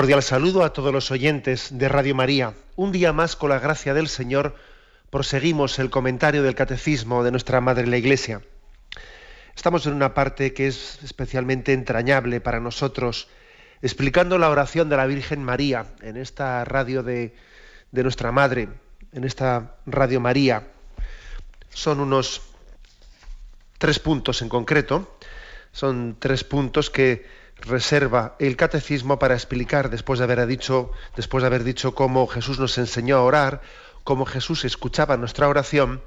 Cordial saludo a todos los oyentes de Radio María. Un día más, con la gracia del Señor, proseguimos el comentario del Catecismo de nuestra Madre la Iglesia. Estamos en una parte que es especialmente entrañable para nosotros, explicando la oración de la Virgen María en esta radio de, de nuestra Madre, en esta Radio María. Son unos tres puntos en concreto, son tres puntos que reserva el catecismo para explicar, después de haber dicho, cómo Jesús nos enseñó a orar, cómo Jesús escuchaba nuestra oración,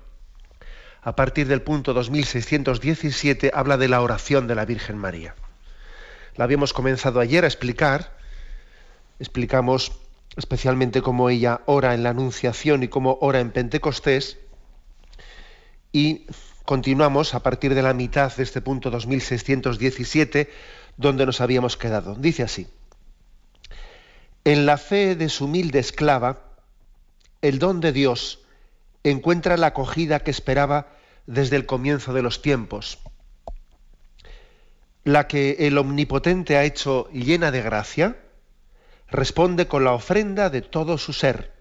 a partir del punto 2617 habla de la oración de la Virgen María. La habíamos comenzado ayer a explicar, explicamos especialmente cómo ella ora en la Anunciación y cómo ora en Pentecostés, y continuamos a partir de la mitad de este punto 2617 donde nos habíamos quedado. Dice así, en la fe de su humilde esclava, el don de Dios encuentra la acogida que esperaba desde el comienzo de los tiempos, la que el Omnipotente ha hecho llena de gracia, responde con la ofrenda de todo su ser.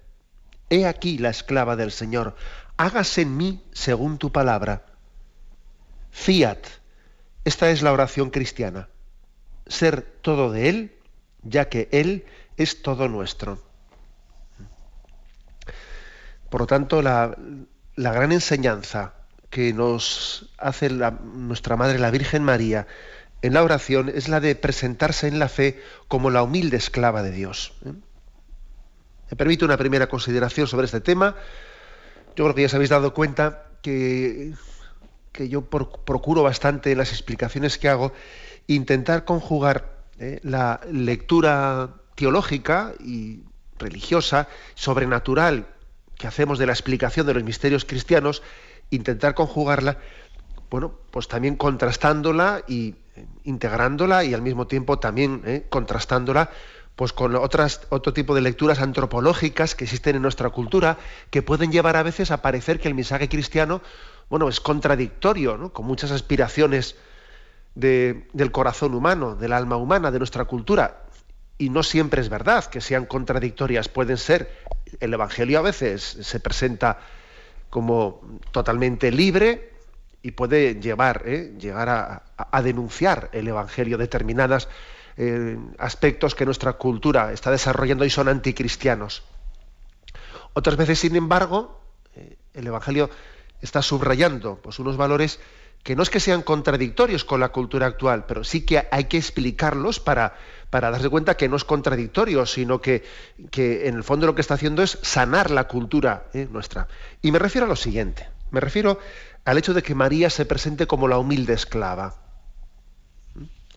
He aquí la esclava del Señor, hágase en mí según tu palabra. Fiat, esta es la oración cristiana ser todo de Él, ya que Él es todo nuestro. Por lo tanto, la, gran enseñanza que nos hace nuestra Madre, la Virgen María, en la oración es la de presentarse en la fe como la humilde esclava de Dios. ¿eh? Me permite una primera consideración sobre este tema. Yo creo que ya os habéis dado cuenta que, que yo procuro bastante en las explicaciones que hago intentar conjugar eh, la lectura teológica y religiosa, sobrenatural, que hacemos de la explicación de los misterios cristianos, intentar conjugarla, bueno, pues también contrastándola y eh, integrándola y al mismo tiempo también eh, contrastándola pues con otras, otro tipo de lecturas antropológicas que existen en nuestra cultura, que pueden llevar a veces a parecer que el mensaje cristiano, bueno, es contradictorio, ¿no? con muchas aspiraciones del corazón humano, del alma humana, de nuestra cultura. Y no siempre es verdad que sean contradictorias, pueden ser. El Evangelio a veces se presenta como totalmente libre y puede llevar, ¿eh? llegar a, denunciar el Evangelio determinados eh, aspectos que nuestra cultura está desarrollando y son anticristianos. Otras veces, sin embargo, eh, el Evangelio está subrayando pues, unos valores que no es que sean contradictorios con la cultura actual, pero sí que hay que explicarlos para, para darse cuenta que no es contradictorio, sino que, que, en el fondo lo que está haciendo es sanar la cultura ¿eh? nuestra. Y me refiero a lo siguiente, me refiero al hecho de que María se presente como la humilde esclava.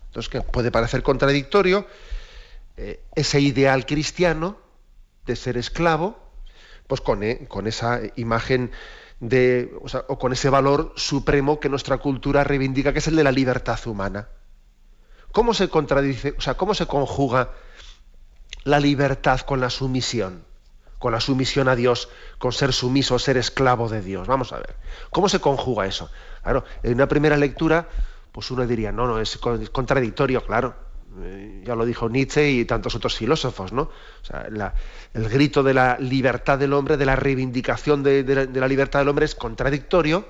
Entonces, que puede parecer contradictorio eh, ese ideal cristiano de ser esclavo, pues con, eh, con esa imagen de, o, con ese valor supremo que nuestra cultura reivindica, que es el de la libertad humana. ¿Cómo se contradice, o sea, cómo se conjuga la libertad con la sumisión? Con la sumisión a Dios, con ser sumiso, ser esclavo de Dios. Vamos a ver. ¿Cómo se conjuga eso? Claro, en una primera lectura, pues uno diría, no, no, es contradictorio, claro. Eh, ya lo dijo Nietzsche y tantos otros filósofos, ¿no? O sea, el grito de la libertad del hombre, de la reivindicación de, la, libertad del hombre es contradictorio,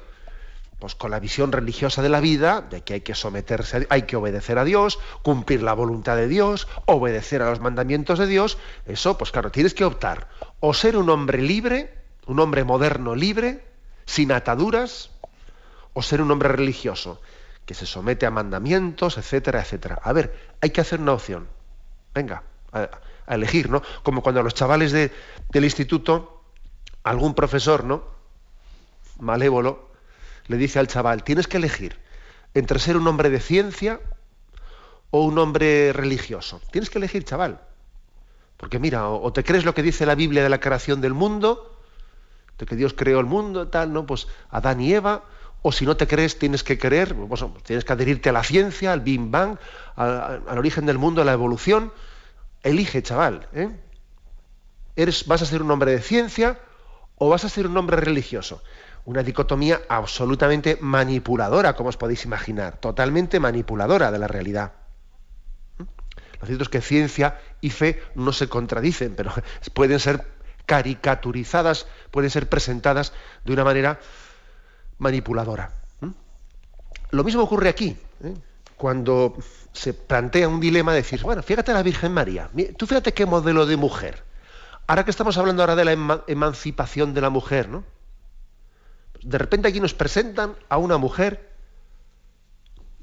pues con la visión religiosa de la vida, de que hay que someterse, hay que obedecer a Dios, cumplir la voluntad de Dios, obedecer a los mandamientos de Dios, eso, pues claro, tienes que optar o ser un hombre libre, un hombre moderno libre, sin ataduras, o ser un hombre religioso que se somete a mandamientos, etcétera, etcétera. A ver, hay que hacer una opción. Venga, a, elegir, ¿no? Como cuando a los chavales de, del instituto, algún profesor, ¿no? Malévolo, le dice al chaval, tienes que elegir entre ser un hombre de ciencia o un hombre religioso. Tienes que elegir, chaval. Porque mira, o, te crees lo que dice la Biblia de la creación del mundo, de que Dios creó el mundo, tal, ¿no? Pues Adán y Eva, o si no te crees, tienes que creer, tienes que adherirte a la ciencia, al Big Bang, al, origen del mundo, a la evolución. Elige, chaval. ¿eh? ¿Eres, ¿Vas a ser un hombre de ciencia o vas a ser un hombre religioso? Una dicotomía absolutamente manipuladora, como os podéis imaginar, totalmente manipuladora de la realidad. Lo cierto es que ciencia y fe no se contradicen, pero pueden ser caricaturizadas, pueden ser presentadas de una manera manipuladora. Lo mismo ocurre aquí, ¿eh? cuando se plantea un dilema de decir, bueno, fíjate a la Virgen María, tú fíjate qué modelo de mujer. Ahora que estamos hablando ahora de la emancipación de la mujer, ¿no? De repente aquí nos presentan a una mujer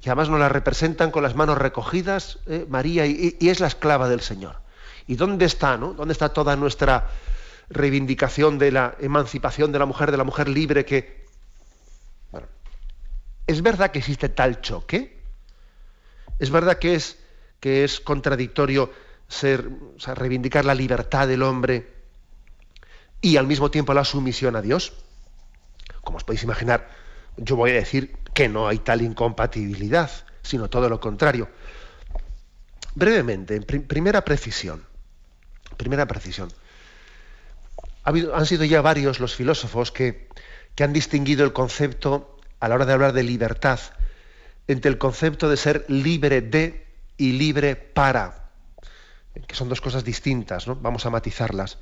que además nos la representan con las manos recogidas, ¿eh? María, y, y, es la esclava del Señor. ¿Y dónde está, no? ¿Dónde está toda nuestra reivindicación de la emancipación de la mujer, de la mujer libre que... ¿es verdad que existe tal choque? ¿Es verdad que es, que es contradictorio ser, reivindicar la libertad del hombre y al mismo tiempo la sumisión a Dios? Como os podéis imaginar, yo voy a decir que no hay tal incompatibilidad, sino todo lo contrario. Brevemente, primera precisión. Primera precisión. han sido ya varios los filósofos que, que han distinguido el concepto, a la hora de hablar de libertad, entre el concepto de ser libre de y libre para, que son dos cosas distintas, ¿no? Vamos a matizarlas.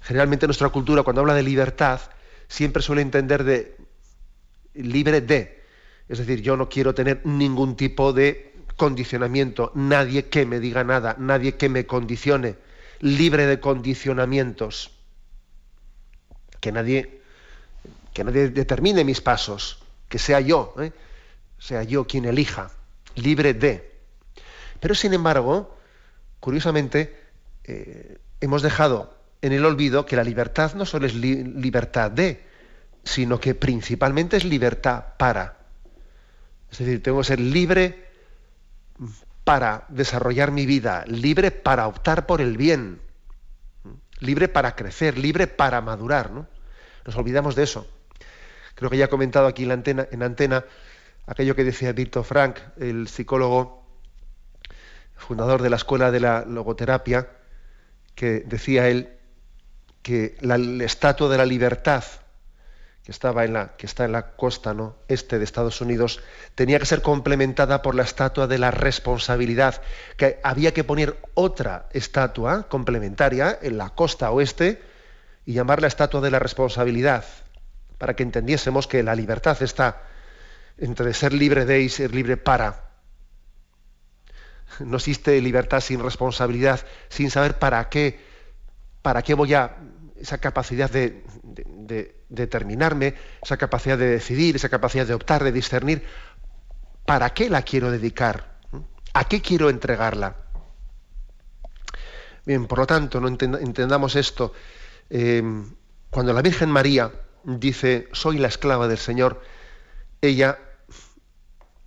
Generalmente nuestra cultura, cuando habla de libertad, siempre suele entender de libre de. Es decir, yo no quiero tener ningún tipo de condicionamiento, nadie que me diga nada, nadie que me condicione, libre de condicionamientos. Que nadie, que nadie determine mis pasos, que sea yo, ¿eh? sea yo quien elija, libre de. Pero sin embargo, curiosamente, eh, hemos dejado en el olvido que la libertad no solo es libertad de, sino que principalmente es libertad para. Es decir, tengo que ser libre para desarrollar mi vida, libre para optar por el bien, libre para crecer, libre para madurar. ¿no? Nos olvidamos de eso. Creo que ya he comentado aquí en, antena, en antena aquello que decía Víctor Frank, el psicólogo fundador de la Escuela de la Logoterapia, que decía él que la, estatua de la libertad que, estaba en la, que está en la costa ¿no? este de Estados Unidos, tenía que ser complementada por la estatua de la responsabilidad, que había que poner otra estatua complementaria en la costa oeste y llamarla estatua de la responsabilidad, para que entendiésemos que la libertad está entre ser libre de y ser libre para. No existe libertad sin responsabilidad, sin saber para qué, para qué voy a esa capacidad de, determinarme, esa capacidad de decidir, esa capacidad de optar, de discernir, ¿para qué la quiero dedicar? ¿A qué quiero entregarla? Bien, por lo tanto, no entendamos esto. Eh, cuando la Virgen María dice, soy la esclava del Señor, ella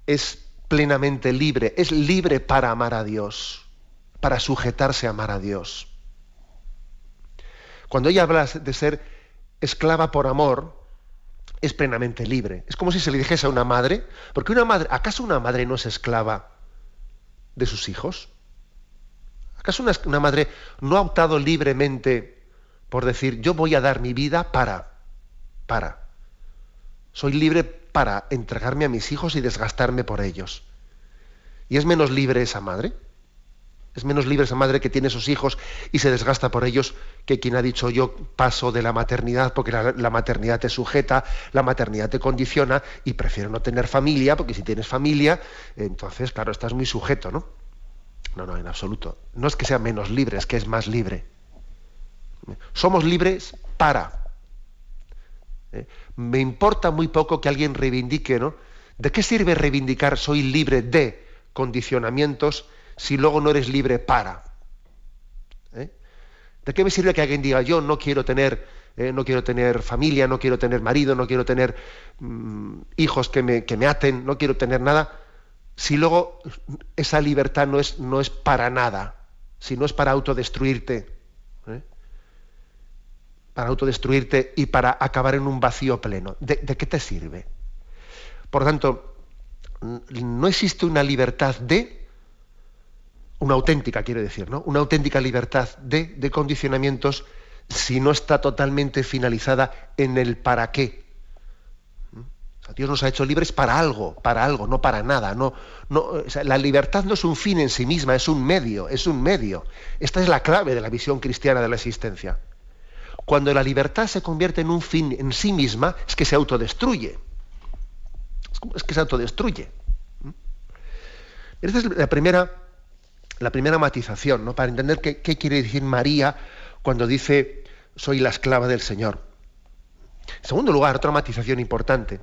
es plenamente libre, es libre para amar a Dios, para sujetarse a amar a Dios. Cuando ella habla de ser esclava por amor, es plenamente libre. Es como si se le dijese a una madre, porque una madre, ¿acaso una madre no es esclava de sus hijos? ¿Acaso una, una madre no ha optado libremente por decir, yo voy a dar mi vida para, para? Soy libre para entregarme a mis hijos y desgastarme por ellos. ¿Y es menos libre esa madre? Es menos libre esa madre que tiene sus hijos y se desgasta por ellos que quien ha dicho yo paso de la maternidad porque la, maternidad te sujeta, la maternidad te condiciona y prefiero no tener familia porque si tienes familia, entonces, claro, estás muy sujeto, ¿no? No, no, en absoluto. No es que sea menos libre, es que es más libre. Somos libres para. ¿Eh? Me importa muy poco que alguien reivindique, ¿no? ¿De qué sirve reivindicar soy libre de condicionamientos? si luego no eres libre para? ¿Eh? ¿De qué me sirve que alguien diga yo no quiero tener, eh, no quiero tener familia, no quiero tener marido, no quiero tener mm, hijos que me, que me, aten, no quiero tener nada? Si luego esa libertad no es, no es para nada, si no es para autodestruirte. Para autodestruirte y para acabar en un vacío pleno. ¿De, qué te sirve? Por lo tanto, no existe una libertad de, una auténtica, quiero decir, ¿no? Una auténtica libertad de, de condicionamientos si no está totalmente finalizada en el para qué. Dios nos ha hecho libres para algo, para algo, no para nada. No, no, la libertad no es un fin en sí misma, es un medio, es un medio. Esta es la clave de la visión cristiana de la existencia. Cuando la libertad se convierte en un fin en sí misma, es que se autodestruye. Es que se autodestruye. Esta es la primera, la primera matización, ¿no? para entender qué, qué quiere decir María cuando dice soy la esclava del Señor. En segundo lugar, otra matización importante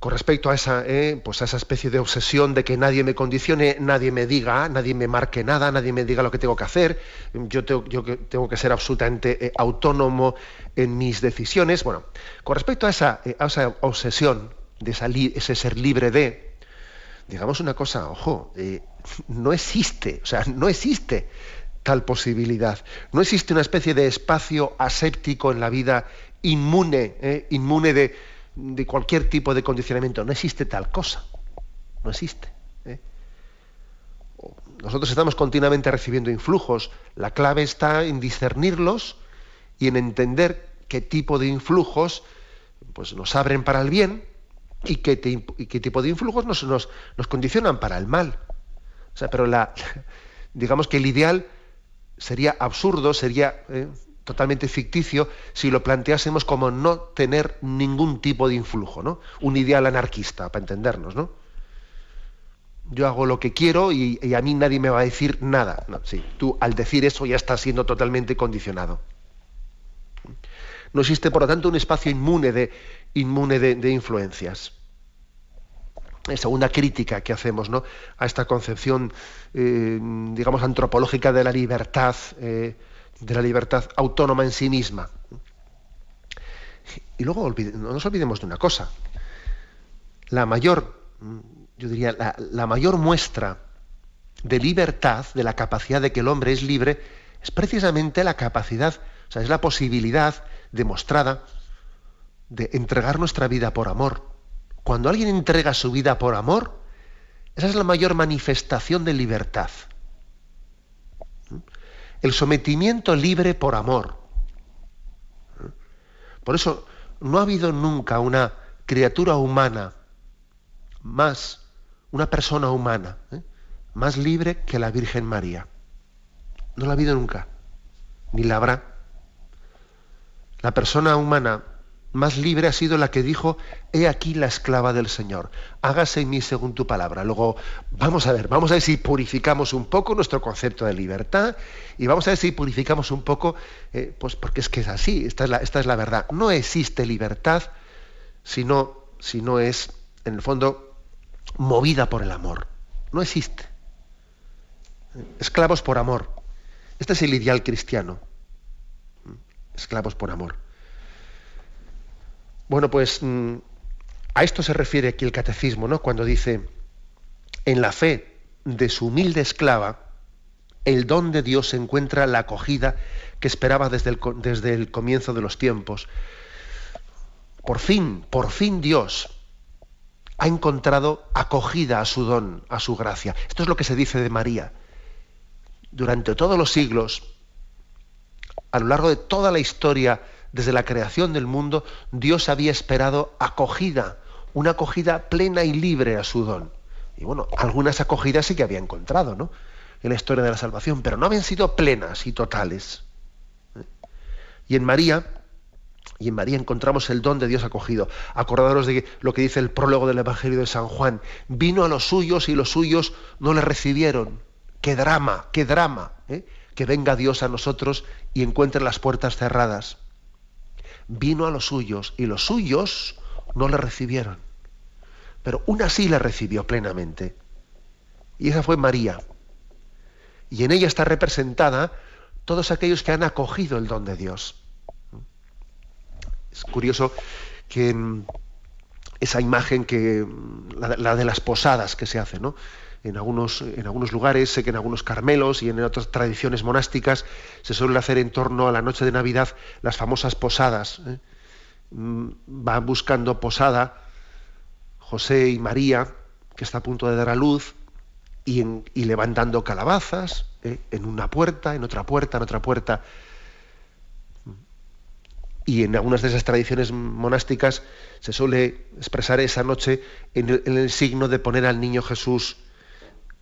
con respecto a esa, eh, pues a esa especie de obsesión de que nadie me condicione, nadie me diga, nadie me marque nada, nadie me diga lo que tengo que hacer, yo tengo, tengo que ser absolutamente eh, autónomo en mis decisiones. Bueno, con respecto a esa, eh, a esa obsesión de ese ser libre de, digamos una cosa, ojo, no existe, o sea, no existe tal posibilidad. No existe una especie de espacio aséptico en la vida inmune, inmune de de cualquier tipo de condicionamiento. No existe tal cosa. No existe. ¿eh? Nosotros estamos continuamente recibiendo influjos. La clave está en discernirlos y en entender qué tipo de influjos pues, nos abren para el bien y qué, tipo de influjos nos, nos, condicionan para el mal. O sea, pero la, digamos que el ideal sería absurdo, sería ¿eh? Totalmente ficticio si lo planteásemos como no tener ningún tipo de influjo, ¿no? Un ideal anarquista, para entendernos, ¿no? Yo hago lo que quiero y, a mí nadie me va a decir nada. Sí, tú al decir eso ya estás siendo totalmente condicionado. No existe, por lo tanto, un espacio inmune de, inmune de, influencias. segunda crítica que hacemos ¿no? a esta concepción, eh, digamos, antropológica de la libertad, eh, de la libertad autónoma en sí misma. Y luego no nos olvidemos de una cosa. La mayor, yo diría, la, mayor muestra de libertad, de la capacidad de que el hombre es libre, es precisamente la capacidad, o sea, es la posibilidad demostrada de entregar nuestra vida por amor. Cuando alguien entrega su vida por amor, esa es la mayor manifestación de libertad el sometimiento libre por amor. Por eso no ha habido nunca una criatura humana más, una persona humana, ¿eh? más libre que la Virgen María. No la ha habido nunca, ni la habrá. La persona humana más libre ha sido la que dijo, he aquí la esclava del Señor, hágase en mí según tu palabra. Luego, vamos a ver, vamos a ver si purificamos un poco nuestro concepto de libertad y vamos a ver si purificamos un poco, eh, pues porque es que es así, esta es la, esta es la verdad. No existe libertad si si no es, en el fondo, movida por el amor. No existe. Esclavos por amor. Este es el ideal cristiano. Esclavos por amor. Bueno, pues mm, a esto se refiere aquí el catecismo, ¿no? Cuando dice, en la fe de su humilde esclava, el don de Dios encuentra la acogida que esperaba desde el, desde el comienzo de los tiempos. Por fin, por fin Dios ha encontrado acogida a su don, a su gracia. Esto es lo que se dice de María. Durante todos los siglos, a lo largo de toda la historia desde la creación del mundo, Dios había esperado acogida, una acogida plena y libre a su don. Y bueno, algunas acogidas sí que había encontrado, ¿no? En la historia de la salvación, pero no habían sido plenas y totales. ¿eh? Y en María, y en María encontramos el don de Dios acogido. Acordaros de lo que dice el prólogo del Evangelio de San Juan. Vino a los suyos y los suyos no le recibieron. Qué drama, qué drama. ¿eh? Que venga Dios a nosotros y encuentre las puertas cerradas vino a los suyos y los suyos no le recibieron. Pero una sí le recibió plenamente. Y esa fue María. Y en ella está representada todos aquellos que han acogido el don de Dios. Es curioso que esa imagen que la, de las posadas que se hace, ¿no? En algunos, en algunos lugares, sé que en algunos carmelos y en otras tradiciones monásticas se suele hacer en torno a la noche de Navidad las famosas posadas. ¿eh? Mm, van buscando posada José y María, que está a punto de dar a luz, y, en, le van dando calabazas ¿eh? en una puerta, en otra puerta, en otra puerta. Y en algunas de esas tradiciones monásticas se suele expresar esa noche en el, signo de poner al niño Jesús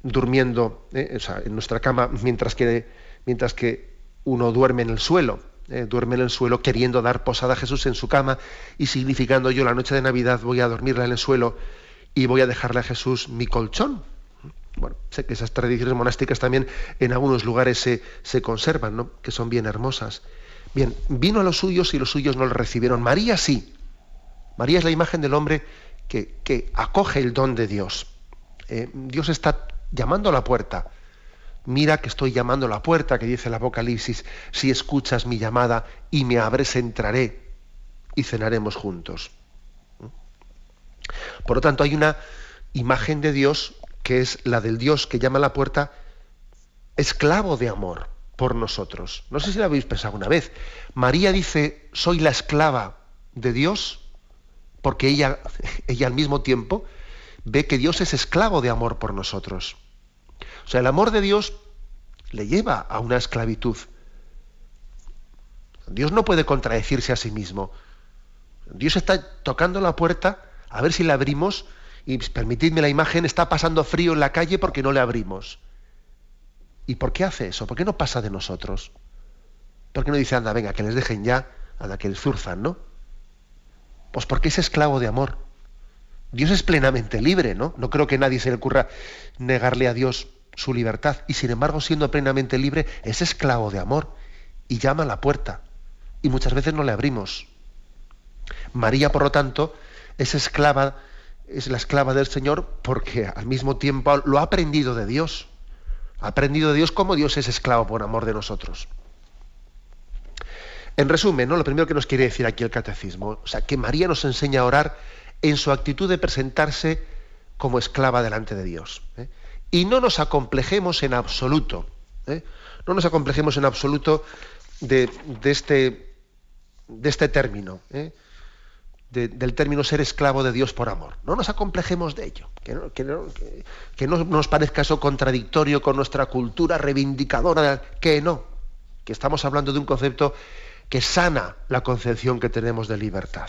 durmiendo ¿eh? en nuestra cama mientras que, mientras que uno duerme en el suelo. ¿eh? duerme en el suelo queriendo dar posada a Jesús en su cama y significando yo la noche de Navidad voy a dormirla en el suelo y voy a dejarle a Jesús mi colchón. Bueno, sé que esas tradiciones monásticas también en algunos lugares se, se conservan, ¿no? que son bien hermosas. Bien, vino a los suyos y los suyos no le recibieron. María sí. María es la imagen del hombre que, acoge el don de Dios. Eh, Dios está llamando a la puerta. Mira que estoy llamando a la puerta, que dice el Apocalipsis, si escuchas mi llamada y me abres, entraré y cenaremos juntos. Por lo tanto, hay una imagen de Dios que es la del Dios que llama a la puerta esclavo de amor por nosotros. No sé si lo habéis pensado una vez. María dice, soy la esclava de Dios, porque ella, ella al mismo tiempo ve que Dios es esclavo de amor por nosotros. O sea, el amor de Dios le lleva a una esclavitud. Dios no puede contradecirse a sí mismo. Dios está tocando la puerta, a ver si la abrimos, y permitidme la imagen, está pasando frío en la calle porque no le abrimos. ¿Y por qué hace eso? ¿Por qué no pasa de nosotros? ¿Por qué no dice, anda, venga, que les dejen ya, anda, que les zurzan, ¿no? Pues porque es esclavo de amor. Dios es plenamente libre, ¿no? No creo que nadie se le ocurra negarle a Dios su libertad. Y sin embargo, siendo plenamente libre, es esclavo de amor y llama a la puerta. Y muchas veces no le abrimos. María, por lo tanto, es esclava, es la esclava del Señor porque al mismo tiempo lo ha aprendido de Dios. Ha aprendido de Dios cómo Dios es esclavo por amor de nosotros. En resumen, ¿no? lo primero que nos quiere decir aquí el catecismo, o sea, que María nos enseña a orar en su actitud de presentarse como esclava delante de Dios. ¿eh? Y no nos acomplejemos en absoluto, ¿eh? no nos acomplejemos en absoluto de, este, este término. ¿eh? del término ser esclavo de Dios por amor. No nos acomplejemos de ello, que no, que no, nos parezca eso contradictorio con nuestra cultura reivindicadora, que no, que estamos hablando de un concepto que sana la concepción que tenemos de libertad.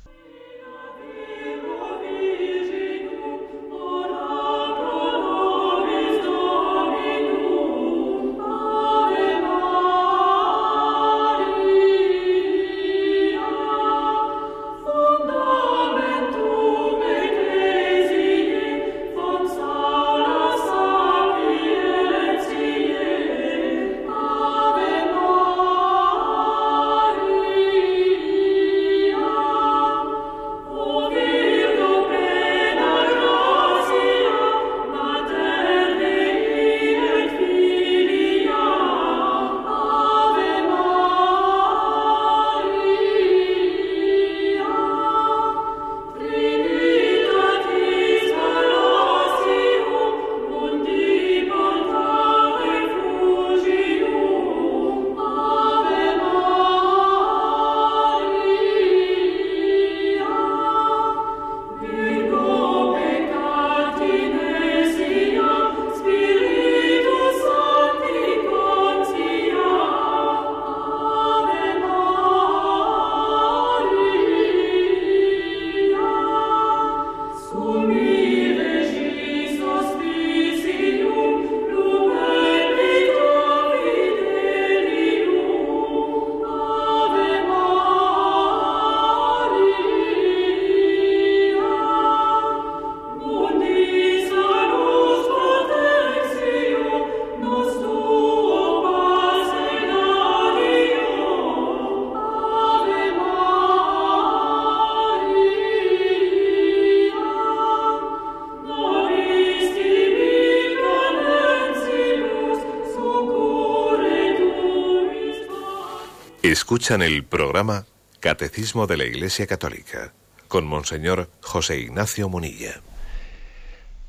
Escuchan el programa Catecismo de la Iglesia Católica con Monseñor José Ignacio Munilla.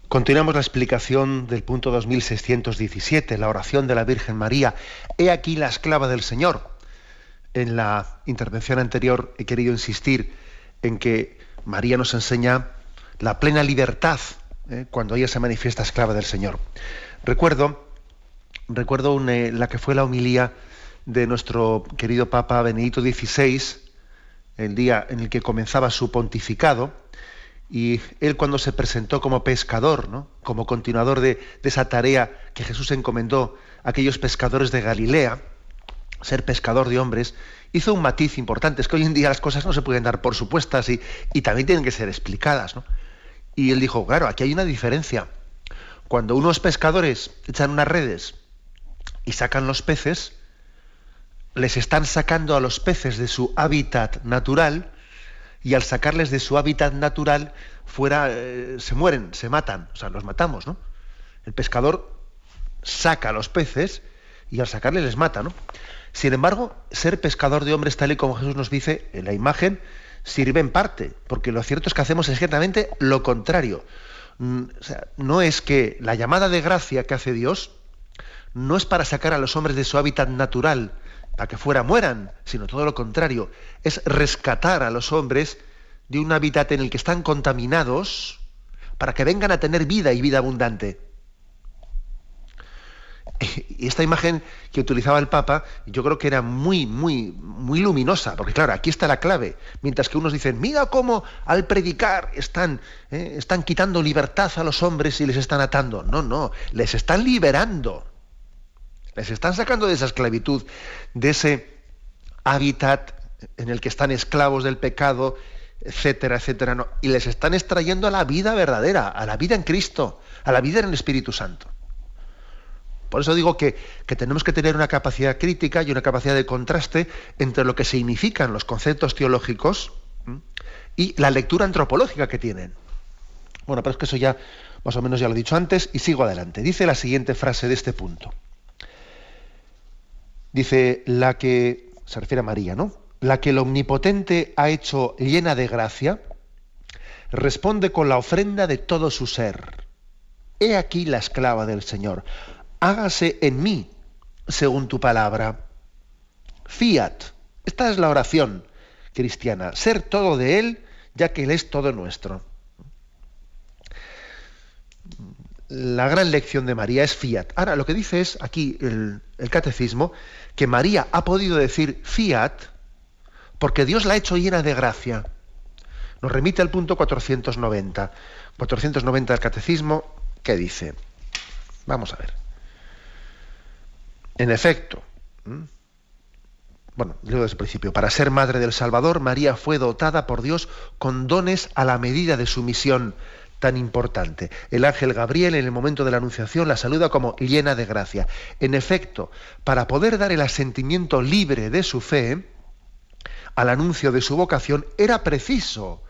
Continuamos la explicación del punto 2617, la oración de la Virgen María. He aquí la esclava del Señor. En la intervención anterior he querido insistir en que María nos enseña la plena libertad ¿eh? cuando ella se manifiesta esclava del Señor. Recuerdo, recuerdo eh, la que fue la homilía de nuestro querido Papa Benedicto XVI, el día en el que comenzaba su pontificado, y él cuando se presentó como pescador, ¿no? como continuador de, esa tarea que Jesús encomendó a aquellos pescadores de Galilea, ser pescador de hombres, hizo un matiz importante. Es que hoy en día las cosas no se pueden dar por supuestas y, y también tienen que ser explicadas. ¿no? Y él dijo, claro, aquí hay una diferencia. Cuando unos pescadores echan unas redes y sacan los peces, les están sacando a los peces de su hábitat natural y al sacarles de su hábitat natural fuera eh, se mueren, se matan, o sea, los matamos, ¿no? El pescador saca a los peces y al sacarles les mata, ¿no? Sin embargo, ser pescador de hombres tal y como Jesús nos dice en la imagen sirve en parte, porque lo cierto es que hacemos exactamente lo contrario. Mm, o sea, no es que la llamada de gracia que hace Dios no es para sacar a los hombres de su hábitat natural, para que fuera mueran, sino todo lo contrario, es rescatar a los hombres de un hábitat en el que están contaminados para que vengan a tener vida y vida abundante. Y esta imagen que utilizaba el Papa, yo creo que era muy, muy, muy luminosa, porque claro, aquí está la clave. Mientras que unos dicen, mira cómo al predicar están, eh, están quitando libertad a los hombres y les están atando. No, no, les están liberando. Les están sacando de esa esclavitud, de ese hábitat en el que están esclavos del pecado, etcétera, etcétera, y les están extrayendo a la vida verdadera, a la vida en Cristo, a la vida en el Espíritu Santo. Por eso digo que, que, tenemos que tener una capacidad crítica y una capacidad de contraste entre lo que significan los conceptos teológicos y la lectura antropológica que tienen. Bueno, pero es que eso ya más o menos ya lo he dicho antes y sigo adelante. Dice la siguiente frase de este punto. Dice, la que, se refiere a María, ¿no? La que el Omnipotente ha hecho llena de gracia, responde con la ofrenda de todo su ser. He aquí la esclava del Señor. Hágase en mí según tu palabra. Fiat. Esta es la oración cristiana. Ser todo de Él, ya que Él es todo nuestro la gran lección de María es fiat. Ahora, lo que dice es aquí el, catecismo, que María ha podido decir fiat porque Dios la ha hecho llena de gracia. Nos remite al punto 490. 490 del catecismo, ¿qué dice? Vamos a ver. En efecto, bueno, digo desde el principio, para ser madre del Salvador, María fue dotada por Dios con dones a la medida de su misión tan importante. El ángel Gabriel en el momento de la anunciación la saluda como llena de gracia. En efecto, para poder dar el asentimiento libre de su fe al anuncio de su vocación, era preciso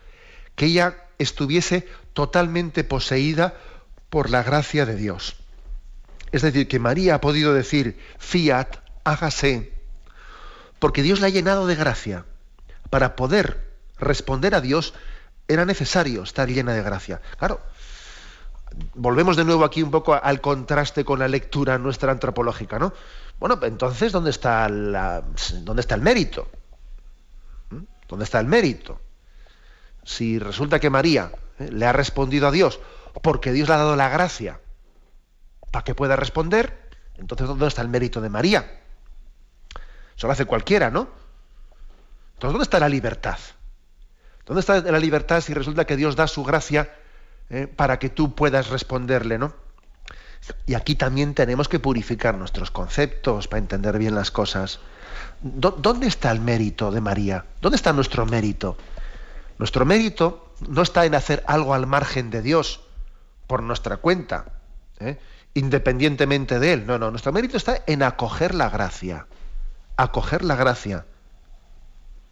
que ella estuviese totalmente poseída por la gracia de Dios. Es decir, que María ha podido decir, fiat, hágase, porque Dios la ha llenado de gracia. Para poder responder a Dios, era necesario estar llena de gracia. Claro, volvemos de nuevo aquí un poco al contraste con la lectura nuestra antropológica, ¿no? Bueno, entonces, ¿dónde está, la, ¿dónde está el mérito? ¿Mm? ¿Dónde está el mérito? Si resulta que María ¿eh? le ha respondido a Dios porque Dios le ha dado la gracia para que pueda responder, entonces ¿dónde está el mérito de María? Eso lo hace cualquiera, ¿no? Entonces, ¿dónde está la libertad? ¿Dónde está la libertad si resulta que Dios da su gracia eh, para que tú puedas responderle, ¿no? Y aquí también tenemos que purificar nuestros conceptos para entender bien las cosas. ¿Dónde está el mérito de María? ¿Dónde está nuestro mérito? Nuestro mérito no está en hacer algo al margen de Dios, por nuestra cuenta, ¿eh? independientemente de Él. No, no, nuestro mérito está en acoger la gracia, acoger la gracia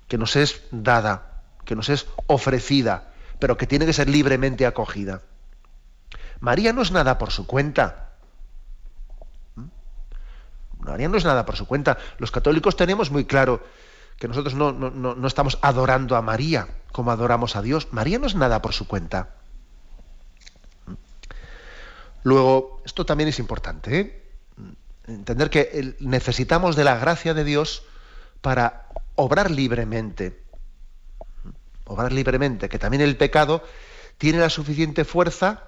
que nos es dada que nos es ofrecida, pero que tiene que ser libremente acogida. María no es nada por su cuenta. ¿Mm? María no es nada por su cuenta. Los católicos tenemos muy claro que nosotros no, no, estamos adorando a María cómo adoramos a Dios. María no es nada por su cuenta. Luego, esto también es importante, ¿eh? entender que necesitamos de la gracia de Dios para obrar libremente. Obrar libremente, que también el pecado tiene la suficiente fuerza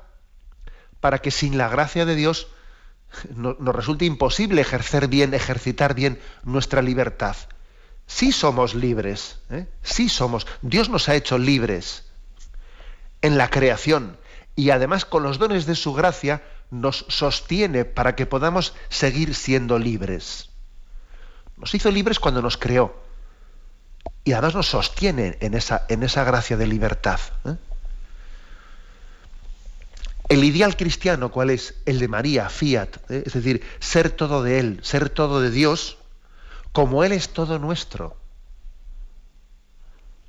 para que sin la gracia de Dios nos resulte imposible ejercer bien, ejercitar bien nuestra libertad. Sí somos libres, ¿eh? sí somos. Dios nos ha hecho libres en la creación y además con los dones de su gracia nos sostiene para que podamos seguir siendo libres. Nos hizo libres cuando nos creó y además nos sostiene en esa, en esa gracia de libertad. ¿eh? El ideal cristiano, ¿cuál es? El de María, fiat, ¿eh? es decir, ser todo de Él, ser todo de Dios, como Él es todo nuestro.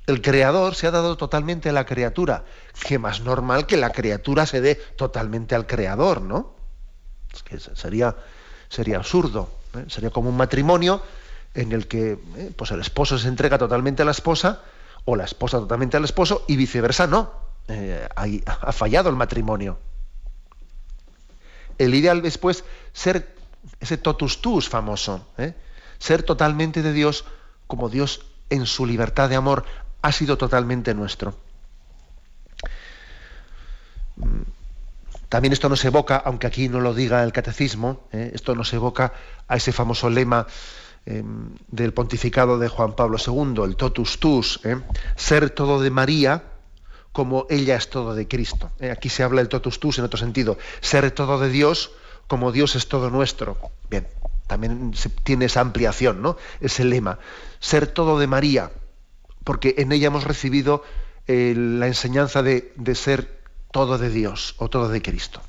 El creador se ha dado totalmente a la criatura. Qué más normal que la criatura se dé totalmente al creador, ¿no? Es que sería, sería absurdo. ¿eh? Sería como un matrimonio en el que eh, pues el esposo se entrega totalmente a la esposa o la esposa totalmente al esposo y viceversa no. Eh, ha fallado el matrimonio. El ideal después ser ese totus tus famoso, ser totalmente de Dios como Dios en su libertad de amor ha sido totalmente nuestro. También esto nos evoca, aunque aquí no lo diga el catecismo, ¿eh? esto nos evoca a ese famoso lema em, del pontificado de Juan Pablo II, el totus tus, ¿eh? ser todo de María como ella es todo de Cristo. ¿eh? Aquí se habla del totus tus en otro sentido, ser todo de Dios como Dios es todo nuestro. Bien, también tiene esa ampliación, ¿no? Ese lema, ser todo de María porque en ella hemos recibido eh, la enseñanza de, ser todo de Dios o todo de Cristo.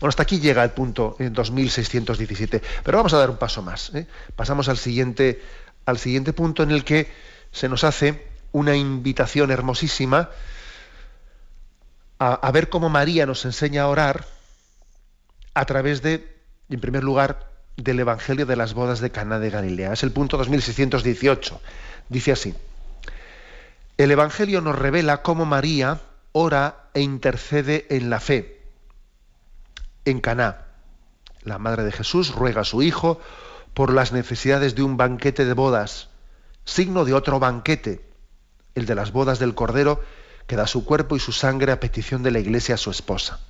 Bueno, hasta aquí llega el punto en 2617, pero vamos a dar un paso más. ¿eh? Pasamos al siguiente, al siguiente punto en el que se nos hace una invitación hermosísima a, a ver cómo María nos enseña a orar a través de, en primer lugar, del Evangelio de las bodas de Cana de Galilea. Es el punto 2618. Dice así, el Evangelio nos revela cómo María ora e intercede en la fe. En Caná, la madre de Jesús ruega a su hijo por las necesidades de un banquete de bodas, signo de otro banquete, el de las bodas del Cordero, que da su cuerpo y su sangre a petición de la iglesia a su esposa.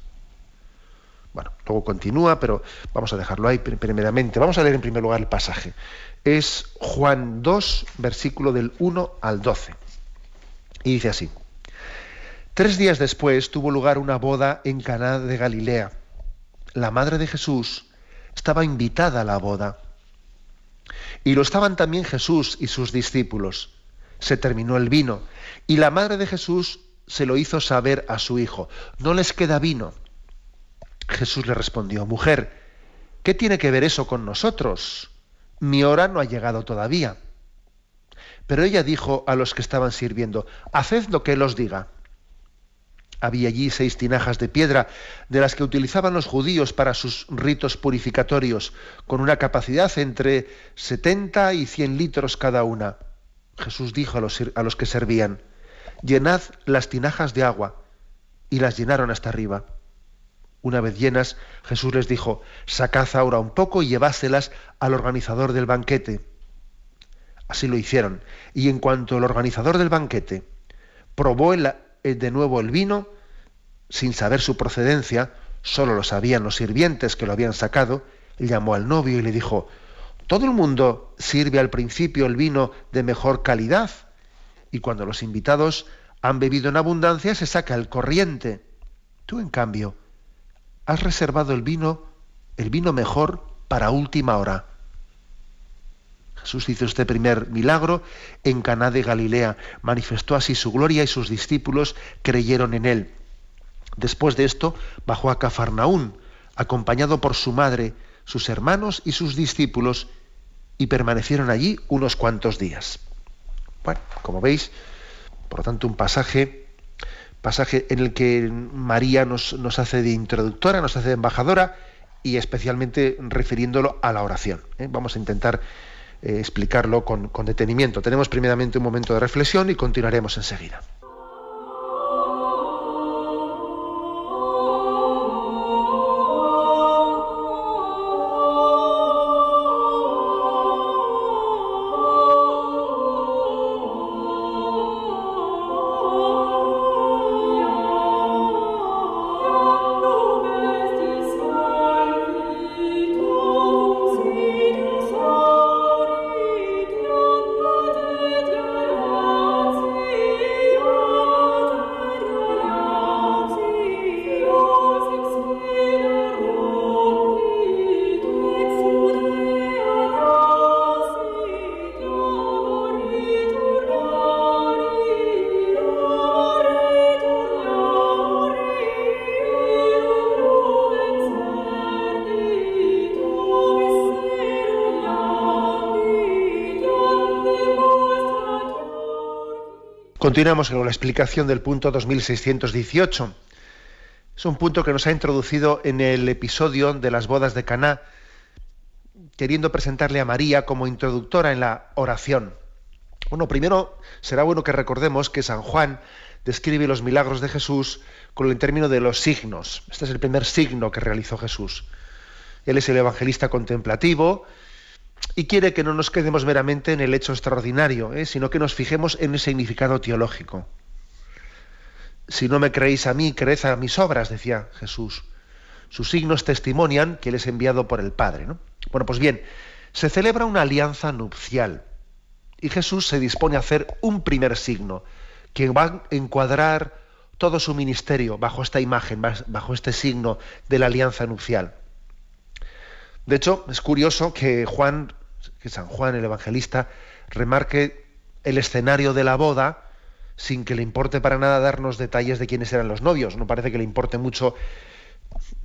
Bueno, luego continúa, pero vamos a dejarlo ahí primeramente. Vamos a leer en primer lugar el pasaje es Juan 2, versículo del 1 al 12. Y dice así: Tres días después tuvo lugar una boda en Caná de Galilea. La madre de Jesús estaba invitada a la boda. Y lo estaban también Jesús y sus discípulos. Se terminó el vino y la madre de Jesús se lo hizo saber a su hijo. No les queda vino. Jesús le respondió, mujer, ¿qué tiene que ver eso con nosotros? mi hora no ha llegado todavía. Pero ella dijo a los que estaban sirviendo, haced lo que él os diga. Había allí seis tinajas de piedra, de las que utilizaban los judíos para sus ritos purificatorios, con una capacidad entre 70 y 100 litros cada una. Jesús dijo a los, a los que servían, llenad las tinajas de agua, y las llenaron hasta arriba. Una vez llenas, Jesús les dijo, sacad ahora un poco y lleváselas al organizador del banquete. Así lo hicieron. Y en cuanto el organizador del banquete probó de nuevo el vino, sin saber su procedencia, solo lo sabían los sirvientes que lo habían sacado, llamó al novio y le dijo, todo el mundo sirve al principio el vino de mejor calidad, y cuando los invitados han bebido en abundancia se saca el corriente. Tú, en cambio, has reservado el vino, el vino mejor para última hora. Jesús hizo este primer milagro en Caná de Galilea, manifestó así su gloria y sus discípulos creyeron en él. Después de esto bajó a Cafarnaún, acompañado por su madre, sus hermanos y sus discípulos, y permanecieron allí unos cuantos días. Bueno, como veis, por lo tanto, un pasaje pasaje en el que María nos, hace de introductora, nos hace de embajadora y especialmente refiriéndolo a la oración. ¿eh? Vamos a intentar eh, explicarlo con, con detenimiento. Tenemos primeramente un momento de reflexión y continuaremos enseguida. Continuamos con la explicación del punto 2618. Es un punto que nos ha introducido en el episodio de las bodas de Caná, queriendo presentarle a María como introductora en la oración. Bueno, primero será bueno que recordemos que San Juan describe los milagros de Jesús con el término de los signos. Este es el primer signo que realizó Jesús. Él es el evangelista contemplativo, y quiere que no nos quedemos meramente en el hecho extraordinario, ¿eh? sino que nos fijemos en el significado teológico. Si no me creéis a mí, creed a mis obras, decía Jesús. Sus signos testimonian que Él es enviado por el Padre. Bueno, pues bien, se celebra una alianza nupcial y Jesús se dispone a hacer un primer signo que va a encuadrar todo su ministerio bajo esta imagen, bajo este signo de la alianza nupcial. De hecho, es curioso que Juan, que San Juan el Evangelista, remarque el escenario de la boda sin que le importe para nada darnos detalles de quiénes eran los novios. No parece que le importe mucho,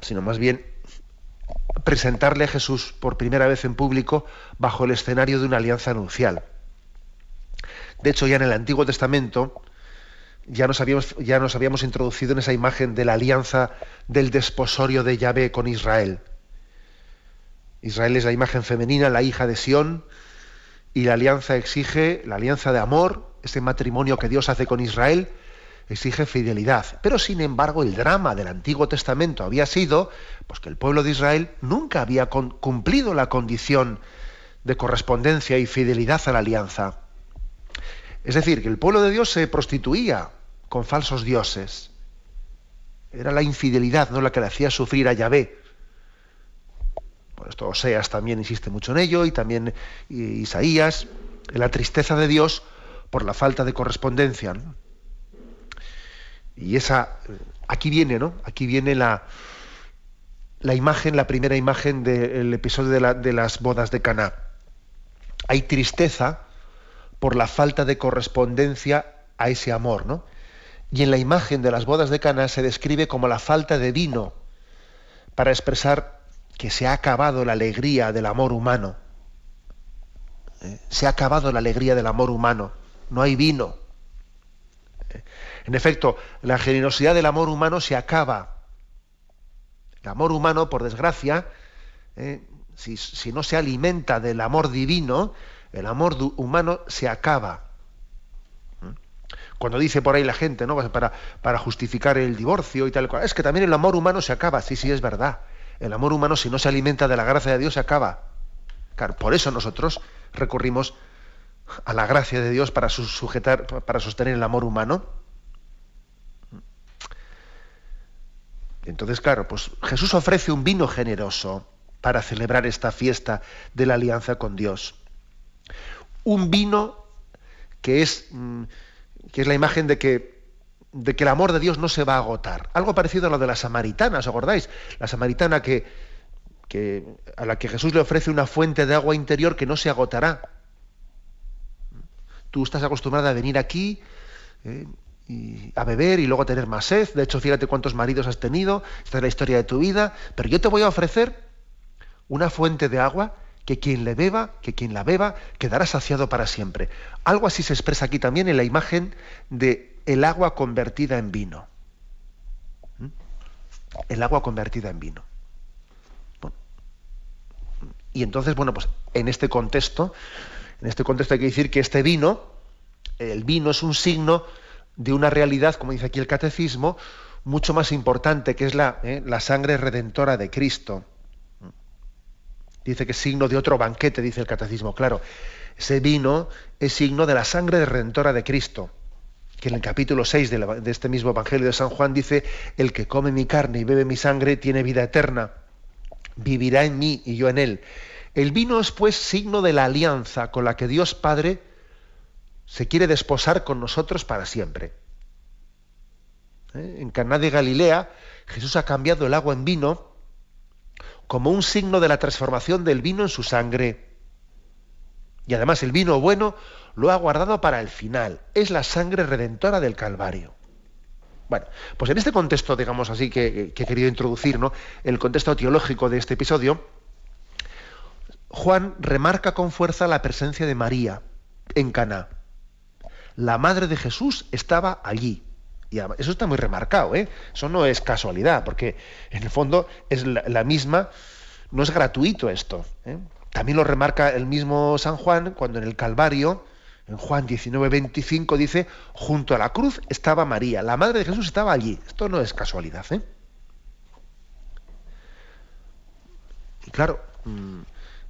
sino más bien presentarle a Jesús por primera vez en público bajo el escenario de una alianza nupcial. De hecho, ya en el Antiguo Testamento ya nos habíamos, ya nos habíamos introducido en esa imagen de la alianza del desposorio de Yahvé con Israel. Israel es la imagen femenina, la hija de Sión, y la alianza exige, la alianza de amor, ese matrimonio que Dios hace con Israel, exige fidelidad. Pero sin embargo, el drama del Antiguo Testamento había sido pues, que el pueblo de Israel nunca había cumplido la condición de correspondencia y fidelidad a la alianza. Es decir, que el pueblo de Dios se prostituía con falsos dioses. Era la infidelidad, no la que le hacía sufrir a Yahvé esto Oseas también insiste mucho en ello y también Isaías, en la tristeza de Dios por la falta de correspondencia. Y esa, aquí viene, ¿no? Aquí viene la, la imagen, la primera imagen del episodio de, de las bodas de Caná. Hay tristeza por la falta de correspondencia a ese amor, ¿no? Y en la imagen de las bodas de Caná se describe como la falta de vino para expresar que se ha acabado la alegría del amor humano. ¿Eh? Se ha acabado la alegría del amor humano. No hay vino. ¿Eh? En efecto, la generosidad del amor humano se acaba. El amor humano, por desgracia, ¿eh? si, si, no se alimenta del amor divino, el amor humano se acaba. Cuando dice por ahí la gente, ¿no? Para, para justificar el divorcio y tal cual, es que también el amor humano se acaba. Sí, sí, es verdad el amor humano, si no se alimenta de la gracia de Dios, se acaba. por eso nosotros recurrimos a la gracia de Dios para sujetar, para sostener el amor humano. Entonces, claro, pues Jesús ofrece un vino generoso para celebrar esta fiesta de la alianza con Dios. Un vino que es, mm, que es la imagen de que de que el amor de Dios no se va a agotar. Algo parecido a lo de la samaritana, ¿os acordáis? La samaritana que, a la que Jesús le ofrece una fuente de agua interior que no se agotará. Tú estás acostumbrada a venir aquí eh, y a beber y luego a tener más sed. De hecho, fíjate cuántos maridos has tenido. Esta es la historia de tu vida. Pero yo te voy a ofrecer una fuente de agua que quien le beba, que quien la beba, quedará saciado para siempre. Algo así se expresa aquí también en la imagen de el agua convertida en vino. ¿Mm? El agua convertida en vino. Y entonces, bueno, pues en este contexto, en este contexto hay que decir que este vino, el vino es un signo de una realidad, como dice aquí el catecismo, mucho más importante, que es la, eh, la sangre redentora de Cristo. Dice que es signo de otro banquete, dice el catecismo. Claro, ese vino es signo de la sangre redentora de Cristo, que en el capítulo 6 de, este mismo Evangelio de San Juan dice, el que come mi carne y bebe mi sangre tiene vida eterna, vivirá en mí y yo en él. El vino es pues signo de la alianza con la que Dios Padre se quiere desposar con nosotros para siempre. ¿Eh? En Caná de Galilea, Jesús ha cambiado el agua en vino como un signo de la transformación del vino en su sangre. Y además el vino bueno lo ha guardado para el final. Es la sangre redentora del Calvario. Bueno, pues en este contexto, digamos así, que, he querido introducir, ¿no? El contexto teológico de este episodio, Juan remarca con fuerza la presencia de María en Caná. La madre de Jesús estaba allí. Y eso está muy remarcado, ¿eh? Eso no es casualidad, porque en el fondo es la, misma, no es gratuito esto. ¿eh? También lo remarca el mismo San Juan cuando en el Calvario, en Juan 19, 25, dice, junto a la cruz estaba María, la madre de Jesús estaba allí. Esto no es casualidad. ¿eh? Y claro, mm,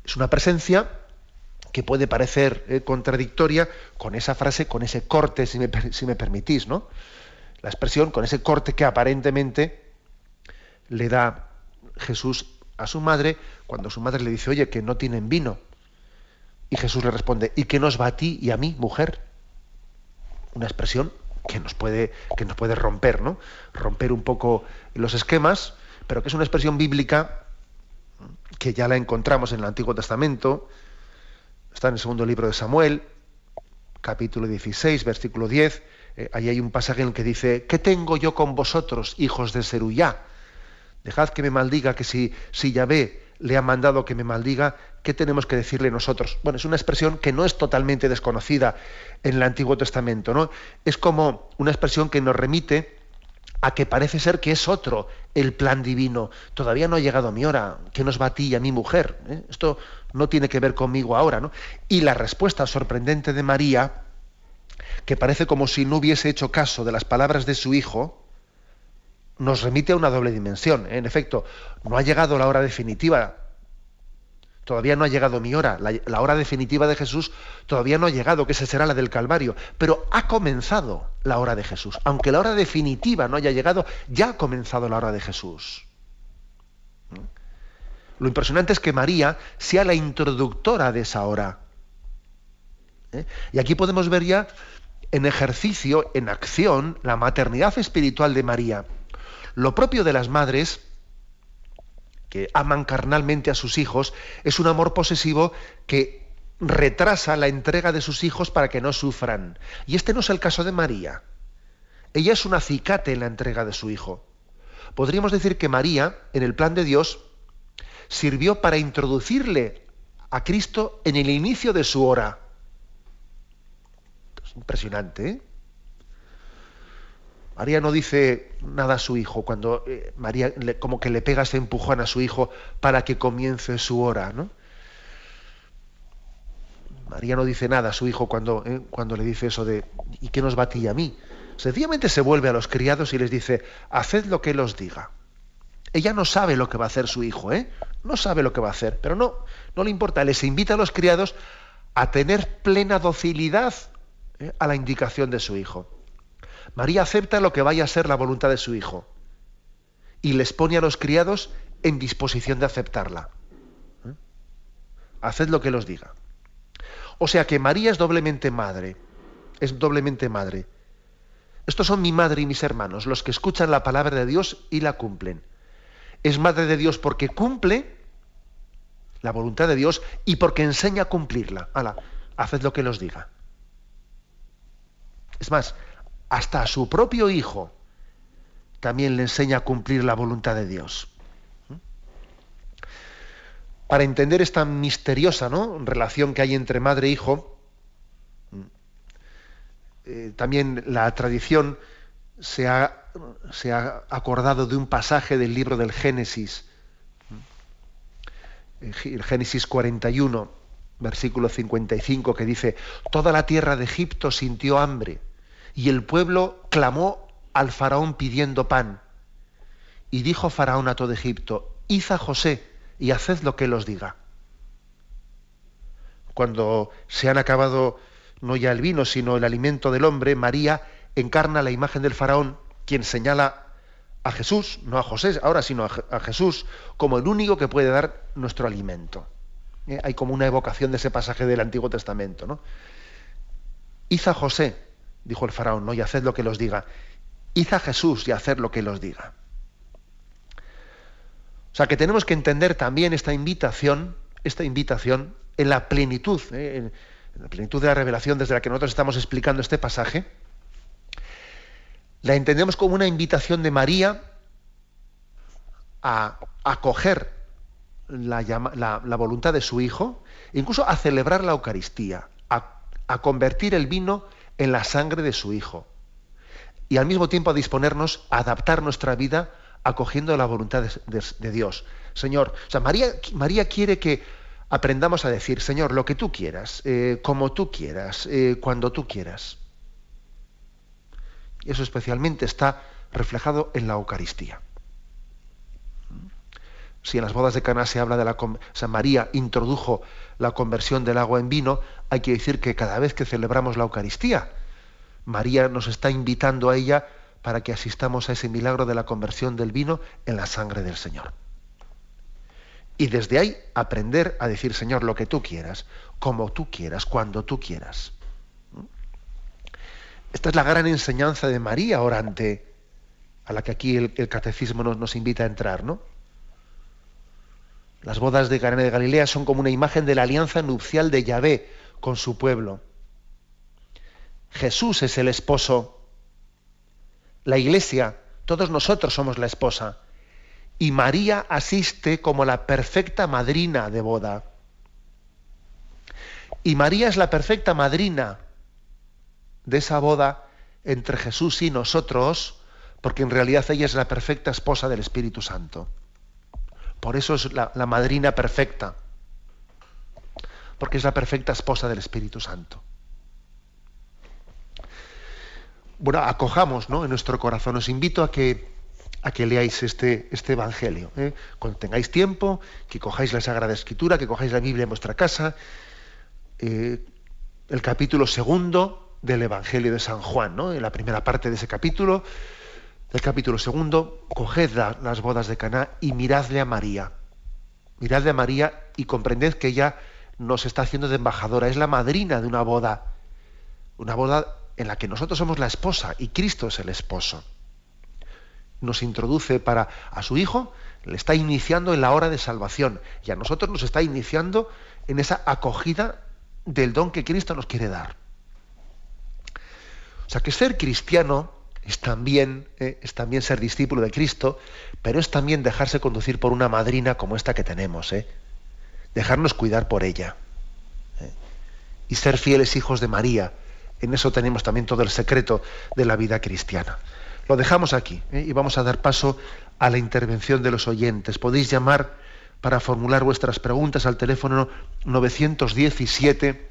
es una presencia que puede parecer eh, contradictoria con esa frase, con ese corte, si me, si me permitís, ¿no? La expresión, con ese corte que aparentemente le da Jesús a su madre cuando su madre le dice, oye, que no tienen vino. Y Jesús le responde, ¿y qué nos va a ti y a mí, mujer? Una expresión que nos puede, que nos puede romper, ¿no? Romper un poco los esquemas, pero que es una expresión bíblica que ya la encontramos en el Antiguo Testamento, está en el segundo libro de Samuel, capítulo 16, versículo 10, eh, ahí hay un pasaje en el que dice, ¿qué tengo yo con vosotros, hijos de Seruyá? Dejad que me maldiga, que si, si Yahvé le ha mandado que me maldiga, ¿qué tenemos que decirle nosotros? Bueno, es una expresión que no es totalmente desconocida en el Antiguo Testamento, ¿no? Es como una expresión que nos remite a que parece ser que es otro el plan divino. Todavía no ha llegado mi hora. ¿Qué nos va a ti y a mi mujer? ¿Eh? Esto no tiene que ver conmigo ahora, ¿no? Y la respuesta sorprendente de María, que parece como si no hubiese hecho caso de las palabras de su hijo, nos remite a una doble dimensión. En efecto, no ha llegado la hora definitiva. Todavía no ha llegado mi hora. La, hora definitiva de Jesús todavía no ha llegado, que esa será la del Calvario. Pero ha comenzado la hora de Jesús. Aunque la hora definitiva no haya llegado, ya ha comenzado la hora de Jesús. Lo impresionante es que María sea la introductora de esa hora. ¿Eh? Y aquí podemos ver ya en ejercicio, en acción, la maternidad espiritual de María. Lo propio de las madres que aman carnalmente a sus hijos es un amor posesivo que retrasa la entrega de sus hijos para que no sufran. Y este no es el caso de María. Ella es un acicate en la entrega de su hijo. Podríamos decir que María, en el plan de Dios, sirvió para introducirle a Cristo en el inicio de su hora. Es impresionante. ¿eh? María no dice nada a su hijo cuando eh, María como que le pega ese empujón a su hijo para que comience su hora, ¿no? María no dice nada a su hijo cuando, eh, cuando le dice eso de ¿y qué nos va a a mí? Sencillamente se vuelve a los criados y les dice, haced lo que él os diga. Ella no sabe lo que va a hacer su hijo, ¿eh? No sabe lo que va a hacer, pero no, no le importa. Les invita a los criados a tener plena docilidad ¿eh? a la indicación de su hijo. María acepta lo que vaya a ser la voluntad de su hijo y les pone a los criados en disposición de aceptarla. ¿Eh? Haced lo que los diga. O sea que María es doblemente madre, es doblemente madre. Estos son mi madre y mis hermanos, los que escuchan la palabra de Dios y la cumplen es madre de Dios porque cumple la voluntad de Dios y porque enseña a cumplirla. Hala, haced lo que los diga. Es más, hasta a su propio hijo también le enseña a cumplir la voluntad de Dios. Para entender esta misteriosa relación que hay entre madre e hijo, eh, también la tradición se ha se ha acordado de un pasaje del libro del Génesis, el Génesis 41, versículo 55, que dice, toda la tierra de Egipto sintió hambre y el pueblo clamó al faraón pidiendo pan. Y dijo faraón a todo Egipto, id a José y haced lo que él os diga. Cuando se han acabado no ya el vino, sino el alimento del hombre, María encarna la imagen del faraón, quien señala a Jesús, no a José ahora, sino a, Jesús, como el único que puede dar nuestro alimento. Eh, hay como una evocación de ese pasaje del Antiguo Testamento. ¿no? a José, dijo el faraón, ¿no? y haced lo que los diga. Id a Jesús y haced lo que los diga. O sea que tenemos que entender también esta invitación, esta invitación en la plenitud, ¿eh? en, la plenitud de la revelación desde la que nosotros estamos explicando este pasaje, la entendemos como una invitación de María a acoger la, la, voluntad de su Hijo, incluso a celebrar la Eucaristía, a, convertir el vino en la sangre de su Hijo, y al mismo tiempo a disponernos a adaptar nuestra vida acogiendo la voluntad de, Dios. Señor, o sea, María, María, quiere que aprendamos a decir, Señor, lo que tú quieras, eh, como tú quieras, eh, cuando tú quieras. Y eso especialmente está reflejado en la Eucaristía. Si en las bodas de Cana se habla de la... O María introdujo la conversión del agua en vino, hay que decir que cada vez que celebramos la Eucaristía, María nos está invitando a ella para que asistamos a ese milagro de la conversión del vino en la sangre del Señor. Y desde ahí aprender a decir, Señor, lo que tú quieras, como tú quieras, cuando tú quieras. Esta es la gran enseñanza de María orante, a la que aquí el, catecismo nos, nos, invita a entrar, ¿no? Las bodas de Cana de Galilea son como una imagen de la alianza nupcial de Yahvé con su pueblo. Jesús es el esposo la iglesia, todos nosotros somos la esposa. Y María asiste como la perfecta madrina de boda. Y María es la perfecta madrina de esa boda entre Jesús y nosotros, porque en realidad ella es la perfecta esposa del Espíritu Santo. Por eso es la, madrina perfecta, porque es la perfecta esposa del Espíritu Santo bueno, acojamos ¿no? en nuestro corazón. Os invito a que, a que leáis este, este Evangelio. ¿eh? Cuando tengáis tiempo, que cojáis la Sagrada Escritura, que cojáis la Biblia en vuestra casa. Eh, el capítulo segundo del Evangelio de San Juan, ¿no? en la primera parte de ese capítulo, del capítulo segundo, coged las bodas de Caná y miradle a María. Miradle a María y comprended que ella nos está haciendo de embajadora, es la madrina de una boda, una boda en la que nosotros somos la esposa y Cristo es el esposo. Nos introduce para a su Hijo, le está iniciando en la hora de salvación y a nosotros nos está iniciando en esa acogida del don que Cristo nos quiere dar. O sea que ser cristiano es también, eh, es también ser discípulo de Cristo, pero es también dejarse conducir por una madrina como esta que tenemos, eh. dejarnos cuidar por ella eh. y ser fieles hijos de María, en eso tenemos también todo el secreto de la vida cristiana. Lo dejamos aquí ¿eh? y vamos a dar paso a la intervención de los oyentes. Podéis llamar para formular vuestras preguntas al teléfono 917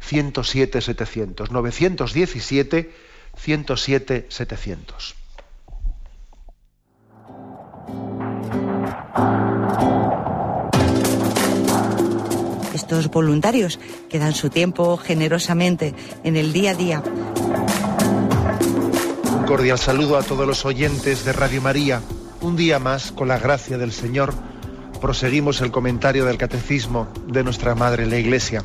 107 700. 917 107 700. Estos voluntarios que dan su tiempo generosamente en el día a día. Un cordial saludo a todos los oyentes de Radio María. Un día más, con la gracia del Señor, proseguimos el comentario del Catecismo de nuestra Madre la Iglesia.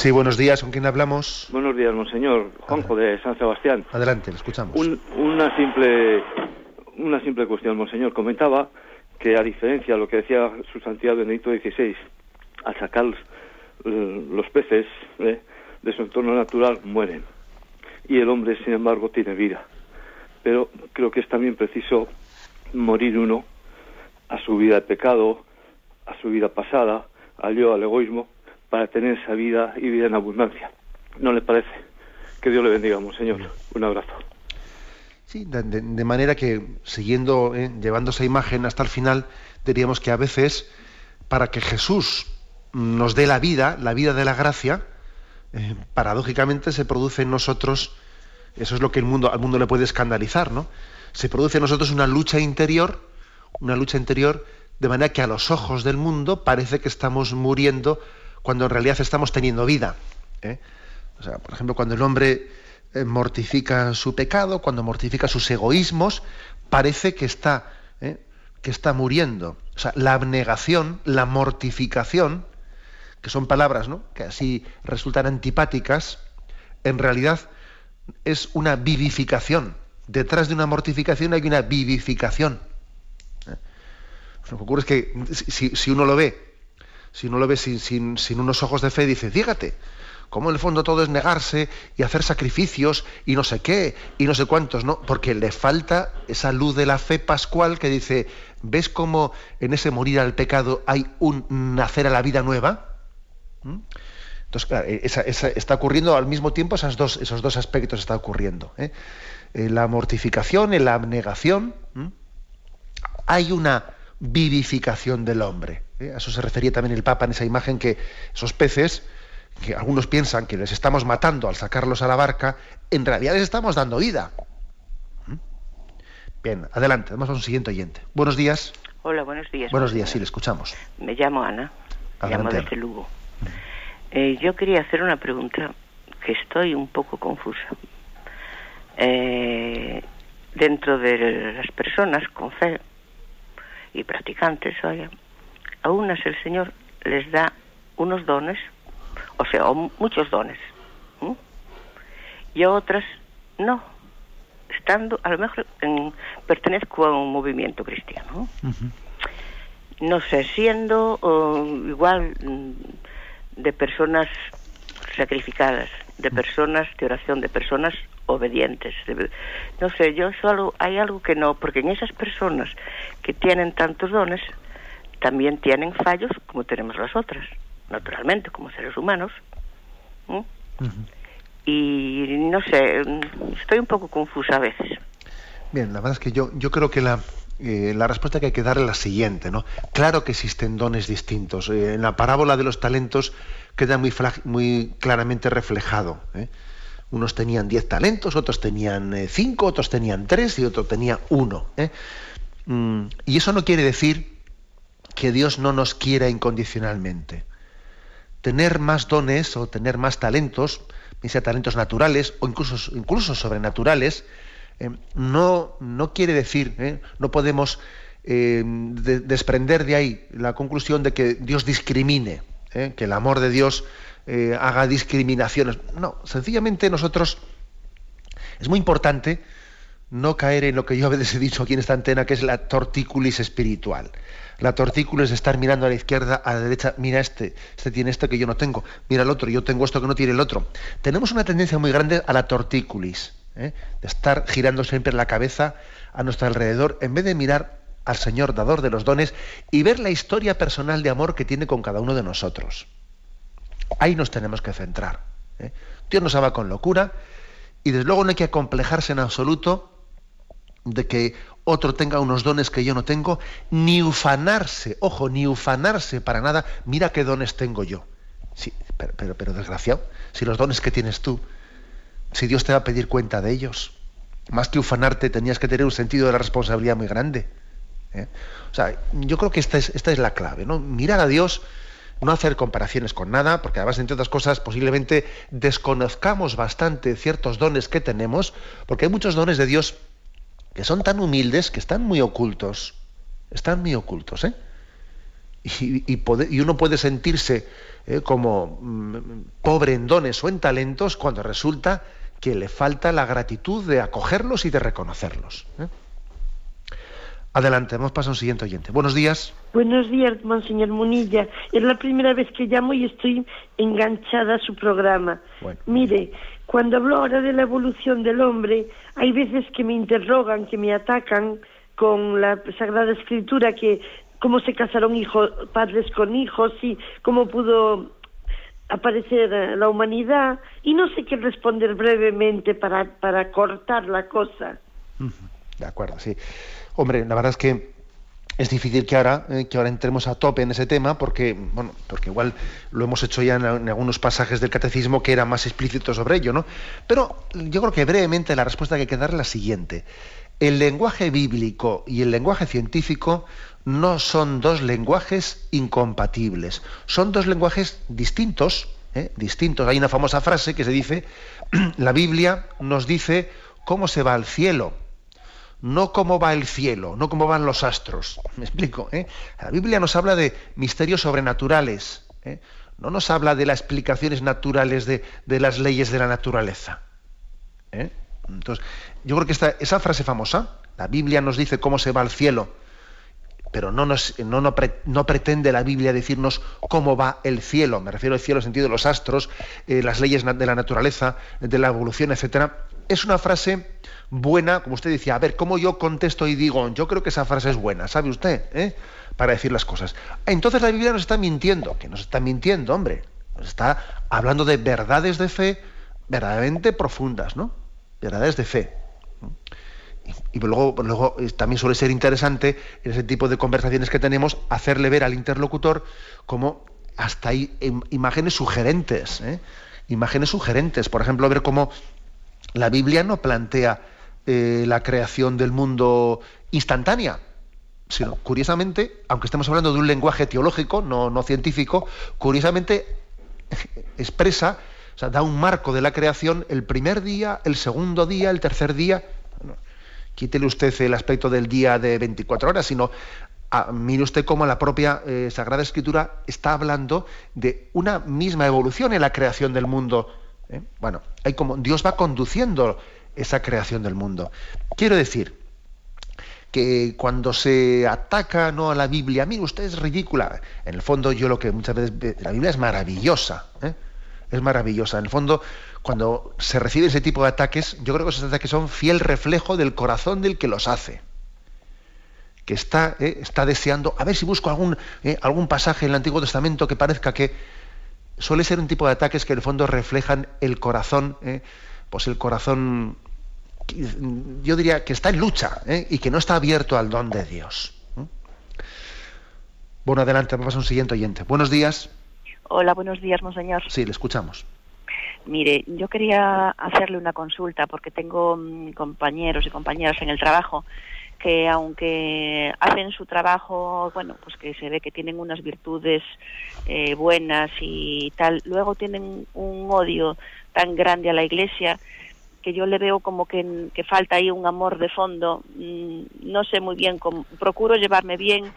Sí, buenos días. ¿Con quién hablamos? Buenos días, monseñor. Juanjo de San Sebastián. Adelante, le escuchamos. una simple una simple cuestión, monseñor. Comentaba que a diferencia de lo que decía su santidad Benedicto XVI, al sacar los peces ¿eh? de su entorno natural mueren y el hombre, sin embargo, tiene vida. Pero creo que es también preciso morir uno a su vida de pecado, a su vida pasada, al yo, al egoísmo, para tener esa vida y vida en abundancia. ¿No le parece? Que Dios le bendiga, Monseñor. Un abrazo. Sí, de, manera que, siguiendo, eh, llevando esa imagen hasta el final, diríamos que a veces, para que Jesús nos dé la vida, la vida de la gracia, eh, paradójicamente se produce en nosotros, eso es lo que el mundo, al mundo le puede escandalizar, ¿no? Se produce en nosotros una lucha interior, una lucha interior, de manera que a los ojos del mundo parece que estamos muriendo cuando en realidad estamos teniendo vida. ¿eh? O sea, por ejemplo, cuando el hombre eh, mortifica su pecado, cuando mortifica sus egoísmos, parece que está, ¿eh? que está muriendo. O sea, la abnegación, la mortificación, que son palabras ¿no? que así resultan antipáticas, en realidad es una vivificación. Detrás de una mortificación hay una vivificación. Lo que ocurre es que si uno lo ve si uno lo ve sin, unos ojos de fe, dice, fíjate, cómo en el fondo todo es negarse y hacer sacrificios y no sé qué y no sé cuántos, ¿no? Porque le falta esa luz de la fe pascual que dice, ¿ves cómo en ese morir al pecado hay un nacer a la vida nueva? ¿Mm? Entonces, claro, e, está ocurriendo al mismo tiempo esas dos, esos dos aspectos está ocurriendo. ¿eh? la mortificación, en la abnegación, hay una vivificación del hombre. ¿Eh? A eso se refería también el Papa en esa imagen que esos peces, que algunos piensan que les estamos matando al sacarlos a la barca, en realidad les estamos dando vida. ¿Mm? Bien, adelante, vamos a un siguiente oyente. Buenos días. Hola, buenos días. Buenos días, sí, le escuchamos. Me llamo Ana, me llamo desde Lugo. Eh, yo quería hacer una pregunta que estoy un poco confusa. Eh, dentro de las personas con fe y practicantes, oye, a unas el Señor les da unos dones, o sea, muchos dones, y a otras no, estando, a lo mejor en, pertenezco a un movimiento cristiano. No sé, siendo igual mm, de personas sacrificadas, de personas de oración, de personas obedientes. no sé, yo solo hay algo que no, porque en esas personas que tienen tantos dones, también tienen fallos como tenemos las otras, naturalmente, como seres humanos. Y no sé, estoy un poco confusa a veces. Bien, la verdad es que yo, yo creo que la, eh, la respuesta que hay que dar es la siguiente, ¿no? Claro que existen dones distintos. Eh, en la parábola de los talentos queda muy, muy claramente reflejado. ¿eh? Unos tenían diez talentos, otros tenían cinco, otros tenían tres y otro tenía uno. Mm, y eso no quiere decir que Dios no nos quiera incondicionalmente. Tener más dones o tener más talentos, talentos naturales o incluso, incluso sobrenaturales, eh, no, no, quiere decir, eh, no podemos eh, desprender de ahí la conclusión de que Dios discrimine, que el amor de Dios haga discriminaciones. No, sencillamente nosotros es muy importante no caer en lo que yo a veces he dicho aquí en esta antena, que es la tortículis espiritual. La tortícula es estar mirando a la izquierda, a la derecha, mira este, este tiene esto que yo no tengo, mira el otro, yo tengo esto que no tiene el otro. Tenemos una tendencia muy grande a la tortículis, ¿eh? de estar girando siempre la cabeza a nuestro alrededor, en vez de mirar al Señor, dador de los dones, y ver la historia personal de amor que tiene con cada uno de nosotros. Ahí nos tenemos que centrar. ¿eh? Dios nos ama con locura, y desde luego no hay que acomplejarse en absoluto de que otro tenga unos dones que yo no tengo, ni ufanarse, ojo, ni ufanarse para nada, mira qué dones tengo yo. pero, pero, desgraciado, si los dones que tienes tú, si Dios te va a pedir cuenta de ellos, más que ufanarte tenías que tener un sentido de la responsabilidad muy grande. ¿eh? O sea, yo creo que esta es, esta es la clave, ¿no? Mirar a Dios, no hacer comparaciones con nada, porque además, entre otras cosas, posiblemente desconozcamos bastante ciertos dones que tenemos, porque hay muchos dones de Dios que son tan humildes que están muy ocultos. Están muy ocultos, ¿eh? Y, uno puede sentirse eh, como mm, pobre en dones o en talentos cuando resulta que le falta la gratitud de acogerlos y de reconocerlos. ¿eh? Adelante, vamos a un siguiente oyente. Buenos días. Buenos días, Monseñor Munilla. Es la primera vez que llamo y estoy enganchada a su programa. Mire, cuando hablo ahora de la evolución del hombre, hay veces que me interrogan, que me atacan con la Sagrada Escritura, que cómo se casaron hijos, padres con hijos y cómo pudo aparecer la humanidad y no sé qué responder brevemente para, para cortar la cosa. De acuerdo, sí. Hombre, la verdad es que es difícil que ahora, eh, que ahora entremos a tope en ese tema porque, igual lo hemos hecho ya en, algunos pasajes del catecismo que eran más explícitos sobre ello, ¿no? Pero yo creo que brevemente la respuesta que hay que dar es la siguiente. El lenguaje bíblico y el lenguaje científico no son dos lenguajes incompatibles, son dos lenguajes distintos, ¿eh? distintos. Hay una famosa frase que se dice, la Biblia nos dice cómo se va al cielo no cómo va el cielo, no cómo van los astros. Me explico. ¿eh? La Biblia nos habla de misterios sobrenaturales. ¿eh? No nos habla de las explicaciones naturales de, las leyes de la naturaleza. ¿eh? Entonces, yo creo que esta, esa frase famosa, la Biblia nos dice cómo se va al cielo, pero no, nos, no, no, pretende la Biblia decirnos cómo va el cielo. Me refiero al cielo en el sentido de los astros, eh, las leyes de la naturaleza, de la evolución, etcétera. Es una frase buena, como usted decía, a ver, ¿cómo yo contesto y digo? Yo creo que esa frase es buena, ¿sabe usted? ¿Eh? Para decir las cosas. Entonces la Biblia nos está mintiendo, que nos está mintiendo, hombre. Nos está hablando de verdades de fe verdaderamente profundas, ¿no? Verdades de fe. Y, luego, luego también suele ser interesante en ese tipo de conversaciones que tenemos hacerle ver al interlocutor como hasta hay imágenes sugerentes, ¿eh? imágenes sugerentes. Por ejemplo, ver cómo la Biblia no plantea eh, la creación del mundo instantánea, sino curiosamente, aunque estemos hablando de un lenguaje teológico, no, no científico, curiosamente expresa, o sea, da un marco de la creación el primer día, el segundo día, el tercer día. quítele usted el aspecto del día de 24 horas, sino mire usted cómo la propia eh, Sagrada Escritura está hablando de una misma evolución en la creación del mundo. ¿Eh? Bueno, hay como Dios va conduciendo esa creación del mundo. Quiero decir que cuando se ataca ¿no? a la Biblia, mire, usted es ridícula. En el fondo, yo lo que muchas veces. La Biblia es maravillosa. ¿eh? Es maravillosa. En el fondo, cuando se recibe ese tipo de ataques, yo creo que esos ataques son fiel reflejo del corazón del que los hace. Que está, ¿eh? está deseando. A ver si busco algún, ¿eh? algún pasaje en el Antiguo Testamento que parezca que. Suele ser un tipo de ataques que en el fondo reflejan el corazón, pues el corazón yo diría que está en lucha ¿eh? y que no está abierto al don de Dios. Bueno, adelante, vamos a un siguiente oyente. Buenos días. Hola, buenos días, monseñor. Sí, le escuchamos. Mire, yo quería hacerle una consulta porque tengo mm, compañeros y compañeras en el trabajo que aunque hacen su trabajo, bueno, pues que se ve que tienen unas virtudes eh, buenas y tal, luego tienen un odio tan grande a la Iglesia que yo le veo como que, falta ahí un amor de fondo. Mm, no sé muy bien cómo, procuro llevarme bien,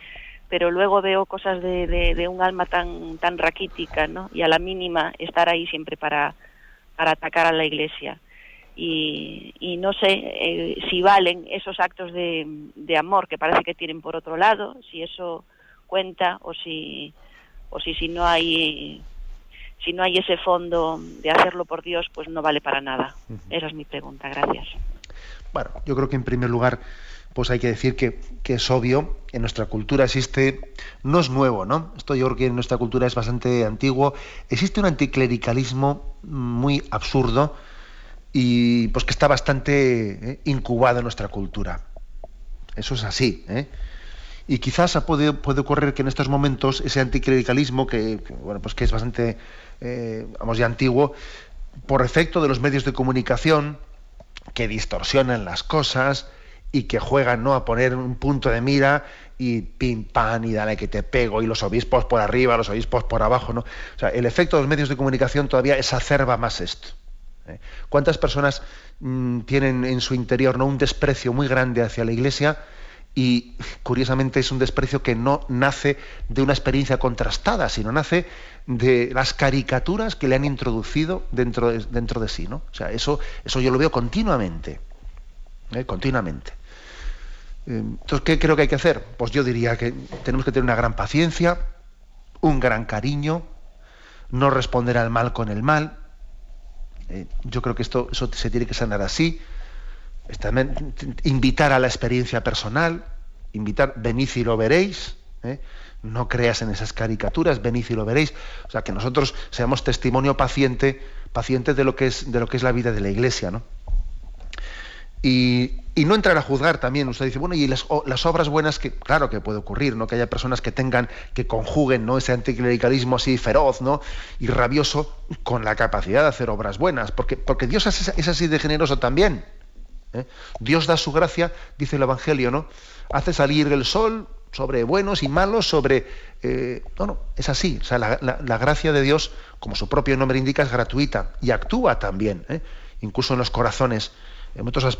pero luego veo cosas de, de, un alma tan, tan raquítica, ¿no? Y a la mínima estar ahí siempre para, para atacar a la iglesia. Y, y no sé eh, si valen esos actos de, de amor que parece que tienen por otro lado, si eso cuenta o si, o si, si no hay si no hay ese fondo de hacerlo por Dios, pues no vale para nada. Esa es mi pregunta. Gracias. Bueno, yo creo que en primer lugar, pues hay que decir que, es obvio, en nuestra cultura existe, no es nuevo, ¿no? Esto yo creo que en nuestra cultura es bastante antiguo, existe un anticlericalismo muy absurdo y pues que está bastante eh, incubado en nuestra cultura. Eso es así, ¿eh? Y quizás puede, puede ocurrir que en estos momentos ese anticlericalismo, que, bueno, pues que es bastante eh, vamos, ya antiguo, por efecto de los medios de comunicación que distorsionan las cosas y que juegan ¿no? a poner un punto de mira y pim pam y dale que te pego y los obispos por arriba, los obispos por abajo, ¿no? O sea, el efecto de los medios de comunicación todavía exacerba más esto. ¿Eh? ¿Cuántas personas mm, tienen en su interior ¿no? un desprecio muy grande hacia la Iglesia? Y curiosamente es un desprecio que no nace de una experiencia contrastada, sino nace de las caricaturas que le han introducido dentro de, dentro de sí. ¿no? O sea, eso, eso yo lo veo continuamente. ¿eh? Continuamente. Eh, entonces, ¿qué creo que hay que hacer? Pues yo diría que tenemos que tener una gran paciencia, un gran cariño, no responder al mal con el mal, eh, yo creo que esto eso se tiene que sanar así. invitar a la experiencia personal, invitar, venid y lo veréis. ¿eh? No creas en esas caricaturas, venid y lo veréis. O sea, que nosotros seamos testimonio paciente, paciente de lo que es, de lo que es la vida de la iglesia, ¿no? Y, no entrar a juzgar también. Usted dice, bueno, y las, obras buenas, que claro que puede ocurrir, ¿no? Que haya personas que tengan, que conjuguen ¿no? ese anticlericalismo así feroz, ¿no? Y rabioso con la capacidad de hacer obras buenas. Porque, Dios es, así de generoso también. ¿eh? Dios da su gracia, dice el Evangelio, ¿no? Hace salir el sol sobre buenos y malos, sobre... Eh, no, no, es así. O sea, la, gracia de Dios, como su propio nombre indica, es gratuita y actúa también, ¿eh? incluso en los corazones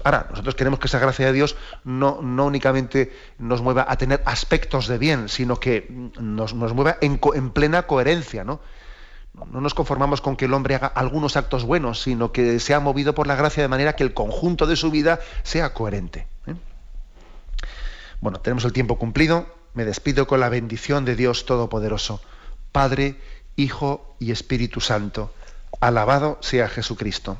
ahora, nosotros queremos que esa gracia de Dios no, no únicamente nos mueva a tener aspectos de bien, sino que nos, mueva en, plena coherencia, ¿no? No nos conformamos con que el hombre haga algunos actos buenos, sino que sea movido por la gracia de manera que el conjunto de su vida sea coherente. ¿eh? Bueno, tenemos el tiempo cumplido. Me despido con la bendición de Dios Todopoderoso, Padre, Hijo y Espíritu Santo. Alabado sea Jesucristo.